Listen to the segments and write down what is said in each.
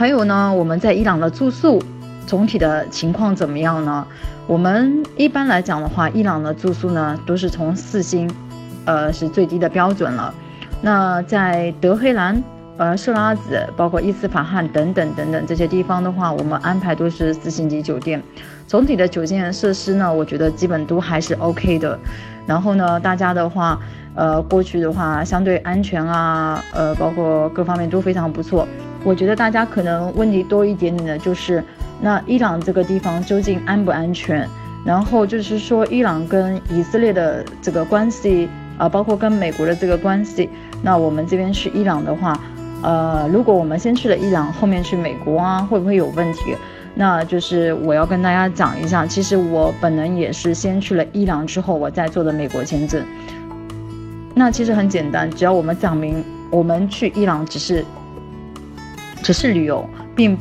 还有呢，我们在伊朗的住宿总体的情况怎么样呢？我们一般来讲的话，伊朗的住宿呢都是从四星，呃是最低的标准了。那在德黑兰。呃，设拉子，包括伊斯法罕等等等等这些地方的话，我们安排都是四星级酒店。总体的酒店设施呢，我觉得基本都还是 OK 的。然后呢，大家的话，呃，过去的话相对安全啊，呃，包括各方面都非常不错。我觉得大家可能问题多一点点的就是，那伊朗这个地方究竟安不安全？然后就是说，伊朗跟以色列的这个关系啊，包括跟美国的这个关系，那我们这边去伊朗的话。呃，如果我们先去了伊朗，后面去美国啊，会不会有问题？那就是我要跟大家讲一下，其实我本人也是先去了伊朗之后，我再做的美国签证。那其实很简单，只要我们讲明我们去伊朗只是只是旅游，并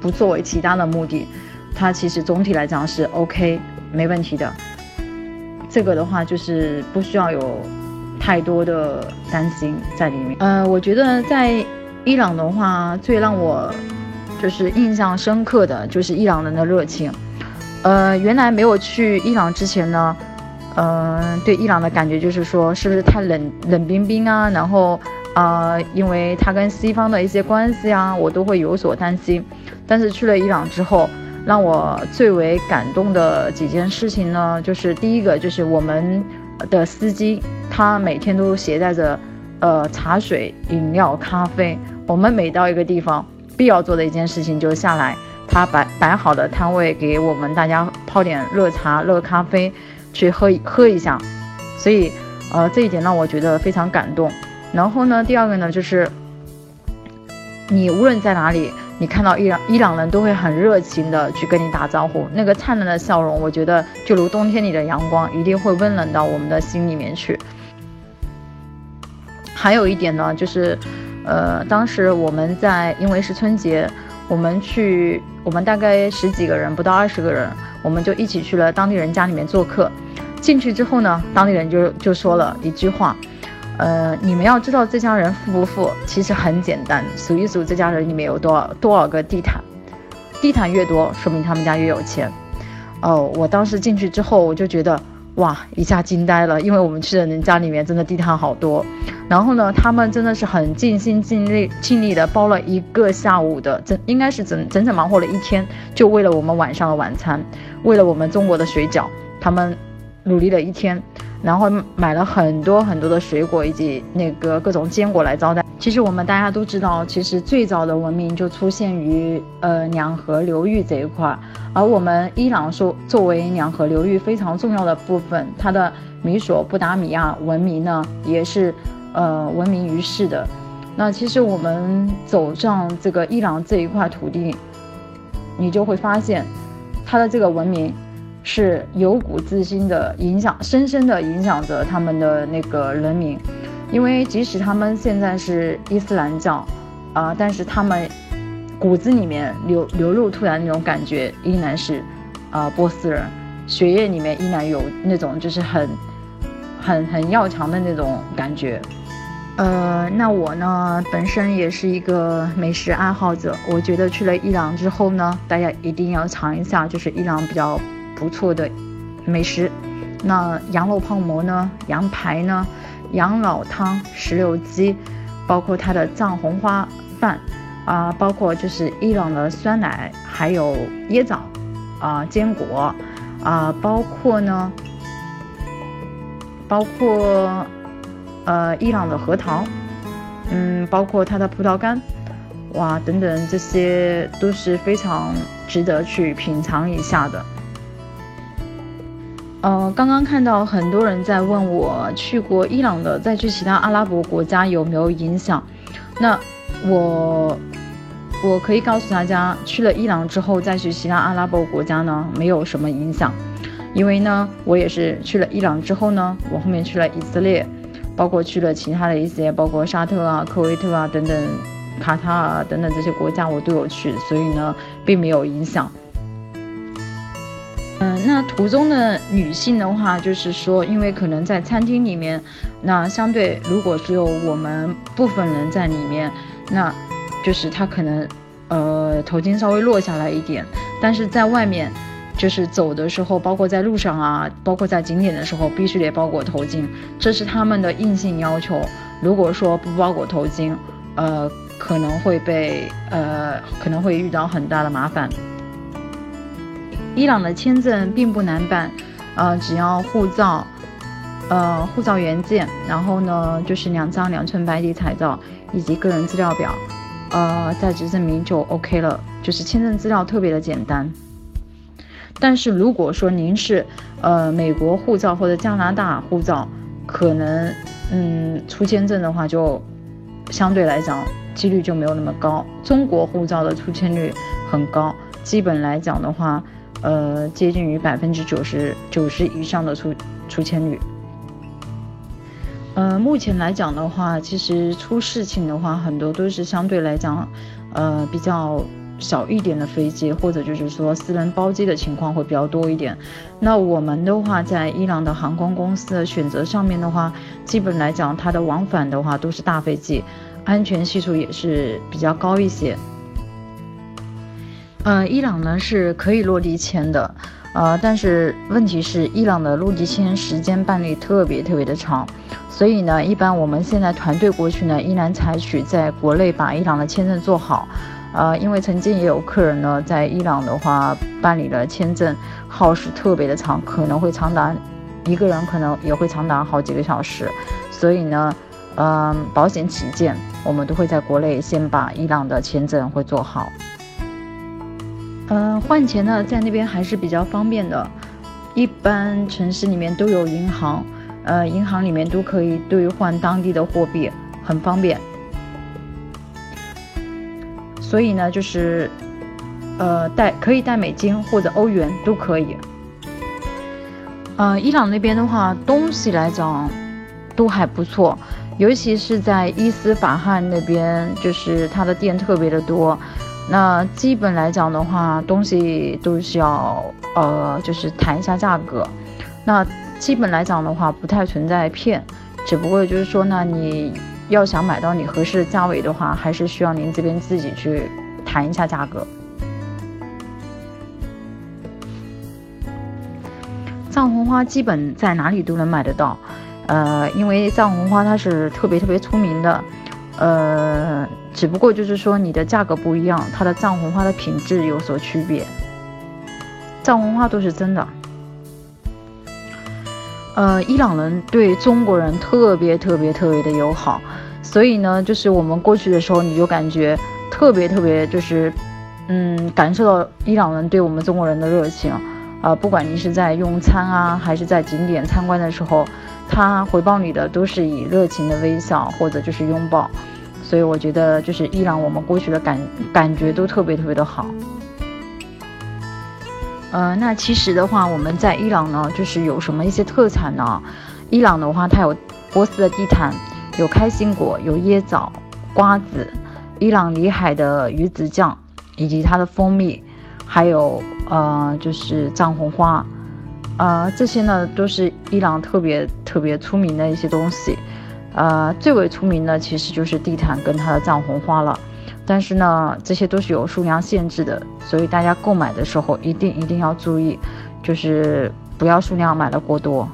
不作为其他的目的，它其实总体来讲是 OK 没问题的。这个的话就是不需要有太多的担心在里面。呃，我觉得在。伊朗的话，最让我就是印象深刻的就是伊朗人的热情。呃，原来没有去伊朗之前呢，嗯，对伊朗的感觉就是说，是不是太冷冷冰冰啊？然后啊，因为他跟西方的一些关系啊，我都会有所担心。但是去了伊朗之后，让我最为感动的几件事情呢，就是第一个就是我们的司机，他每天都携带着呃茶水、饮料、咖啡。我们每到一个地方，必要做的一件事情就是下来，他摆摆好的摊位给我们大家泡点热茶、热咖啡，去喝喝一下。所以，呃，这一点让我觉得非常感动。然后呢，第二个呢，就是你无论在哪里，你看到伊朗伊朗人都会很热情的去跟你打招呼，那个灿烂的笑容，我觉得就如冬天里的阳光，一定会温暖到我们的心里面去。还有一点呢，就是。呃，当时我们在，因为是春节，我们去，我们大概十几个人，不到二十个人，我们就一起去了当地人家里面做客。进去之后呢，当地人就就说了一句话，呃，你们要知道这家人富不富，其实很简单，数一数这家人里面有多少多少个地毯，地毯越多，说明他们家越有钱。哦，我当时进去之后，我就觉得。哇，一下惊呆了，因为我们去的人家里面真的地毯好多，然后呢，他们真的是很尽心尽力尽力的包了一个下午的，整应该是整整整忙活了一天，就为了我们晚上的晚餐，为了我们中国的水饺，他们努力了一天。然后买了很多很多的水果以及那个各种坚果来招待。其实我们大家都知道，其实最早的文明就出现于呃两河流域这一块，而我们伊朗说作为两河流域非常重要的部分，它的米索不达米亚文明呢也是呃闻名于世的。那其实我们走上这个伊朗这一块土地，你就会发现它的这个文明。是由古至今的影响，深深的影响着他们的那个人民，因为即使他们现在是伊斯兰教，啊，但是他们骨子里面流流露出来那种感觉依然是，啊，波斯人，血液里面依然有那种就是很，很很要强的那种感觉，呃，那我呢本身也是一个美食爱好者，我觉得去了伊朗之后呢，大家一定要尝一下，就是伊朗比较。不错的美食，那羊肉泡馍呢？羊排呢？羊脑汤、石榴鸡，包括它的藏红花饭啊，包括就是伊朗的酸奶，还有椰枣啊，坚果啊，包括呢，包括呃伊朗的核桃，嗯，包括它的葡萄干，哇，等等，这些都是非常值得去品尝一下的。呃，刚刚看到很多人在问我去过伊朗的，再去其他阿拉伯国家有没有影响？那我我可以告诉大家，去了伊朗之后再去其他阿拉伯国家呢，没有什么影响，因为呢，我也是去了伊朗之后呢，我后面去了以色列，包括去了其他的一些，包括沙特啊、科威特啊等等，卡塔尔等等这些国家我都有去，所以呢，并没有影响。嗯，那途中的女性的话，就是说，因为可能在餐厅里面，那相对如果只有我们部分人在里面，那就是她可能，呃，头巾稍微落下来一点，但是在外面，就是走的时候，包括在路上啊，包括在景点的时候，必须得包裹头巾，这是他们的硬性要求。如果说不包裹头巾，呃，可能会被呃，可能会遇到很大的麻烦。伊朗的签证并不难办，呃，只要护照，呃，护照原件，然后呢，就是两张两寸白底彩照以及个人资料表。呃，在职证明就 OK 了，就是签证资料特别的简单。但是如果说您是呃美国护照或者加拿大护照，可能嗯出签证的话就相对来讲几率就没有那么高。中国护照的出签率很高，基本来讲的话，呃接近于百分之九十九十以上的出出签率。呃，目前来讲的话，其实出事情的话，很多都是相对来讲，呃，比较小一点的飞机，或者就是说私人包机的情况会比较多一点。那我们的话，在伊朗的航空公司的选择上面的话，基本来讲，它的往返的话都是大飞机，安全系数也是比较高一些。呃，伊朗呢是可以落地签的，呃，但是问题是，伊朗的落地签时间办理特别特别的长。所以呢，一般我们现在团队过去呢，依然采取在国内把伊朗的签证做好。呃，因为曾经也有客人呢，在伊朗的话办理了签证，耗时特别的长，可能会长达一个人可能也会长达好几个小时。所以呢，嗯，保险起见，我们都会在国内先把伊朗的签证会做好。嗯，换钱呢，在那边还是比较方便的，一般城市里面都有银行。呃，银行里面都可以兑换当地的货币，很方便。所以呢，就是，呃，带可以带美金或者欧元都可以。呃，伊朗那边的话，东西来讲都还不错，尤其是在伊斯法罕那边，就是它的店特别的多。那基本来讲的话，东西都是要呃，就是谈一下价格。那。基本来讲的话，不太存在骗，只不过就是说呢，你要想买到你合适的价位的话，还是需要您这边自己去谈一下价格。藏红花基本在哪里都能买得到，呃，因为藏红花它是特别特别出名的，呃，只不过就是说你的价格不一样，它的藏红花的品质有所区别。藏红花都是真的。呃，伊朗人对中国人特别特别特别的友好，所以呢，就是我们过去的时候，你就感觉特别特别，就是，嗯，感受到伊朗人对我们中国人的热情，啊，不管你是在用餐啊，还是在景点参观的时候，他回报你的都是以热情的微笑或者就是拥抱，所以我觉得就是伊朗我们过去的感感觉都特别特别的好。呃，那其实的话，我们在伊朗呢，就是有什么一些特产呢？伊朗的话，它有波斯的地毯，有开心果，有椰枣、瓜子，伊朗里海的鱼子酱，以及它的蜂蜜，还有呃，就是藏红花，呃，这些呢都是伊朗特别特别出名的一些东西。呃，最为出名的其实就是地毯跟它的藏红花了。但是呢，这些都是有数量限制的，所以大家购买的时候一定一定要注意，就是不要数量买的过多。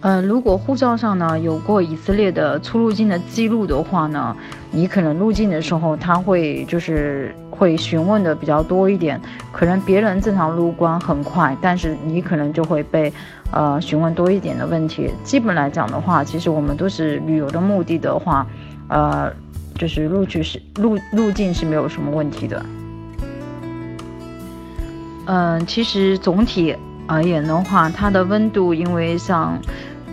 嗯，如果护照上呢有过以色列的出入境的记录的话呢，你可能入境的时候他会就是会询问的比较多一点，可能别人正常入关很快，但是你可能就会被呃询问多一点的问题。基本来讲的话，其实我们都是旅游的目的的话。呃，就是入去是入入境是没有什么问题的。嗯，其实总体而言的话，它的温度，因为像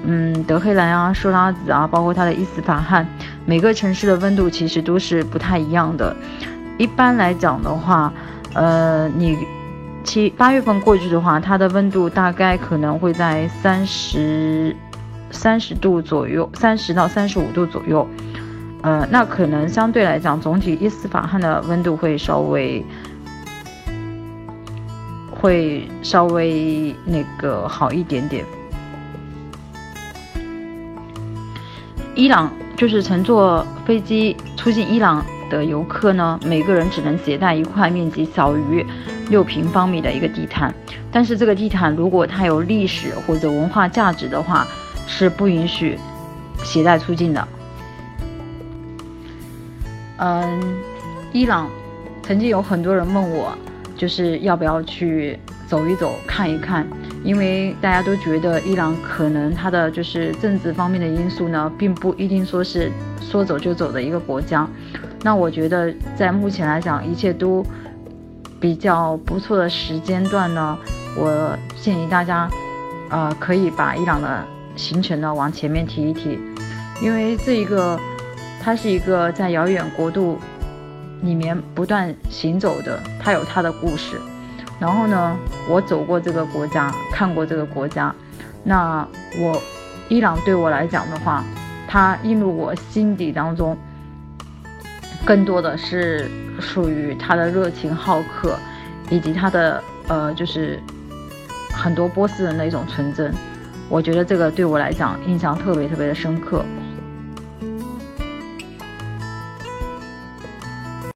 嗯德黑兰啊、舒拉子啊，包括它的伊斯法罕，每个城市的温度其实都是不太一样的。一般来讲的话，呃，你七八月份过去的话，它的温度大概可能会在三十三十度左右，三十到三十五度左右。呃，那可能相对来讲，总体伊斯法罕的温度会稍微会稍微那个好一点点。伊朗就是乘坐飞机出境伊朗的游客呢，每个人只能携带一块面积小于六平方米的一个地毯，但是这个地毯如果它有历史或者文化价值的话，是不允许携带出境的。嗯，伊朗曾经有很多人问我，就是要不要去走一走、看一看，因为大家都觉得伊朗可能它的就是政治方面的因素呢，并不一定说是说走就走的一个国家。那我觉得在目前来讲，一切都。比较不错的时间段呢，我建议大家，呃，可以把伊朗的行程呢往前面提一提，因为这一个，它是一个在遥远国度里面不断行走的，它有它的故事。然后呢，我走过这个国家，看过这个国家，那我伊朗对我来讲的话，它映入我心底当中。更多的是属于他的热情好客，以及他的呃，就是很多波斯人的一种纯真。我觉得这个对我来讲印象特别特别的深刻。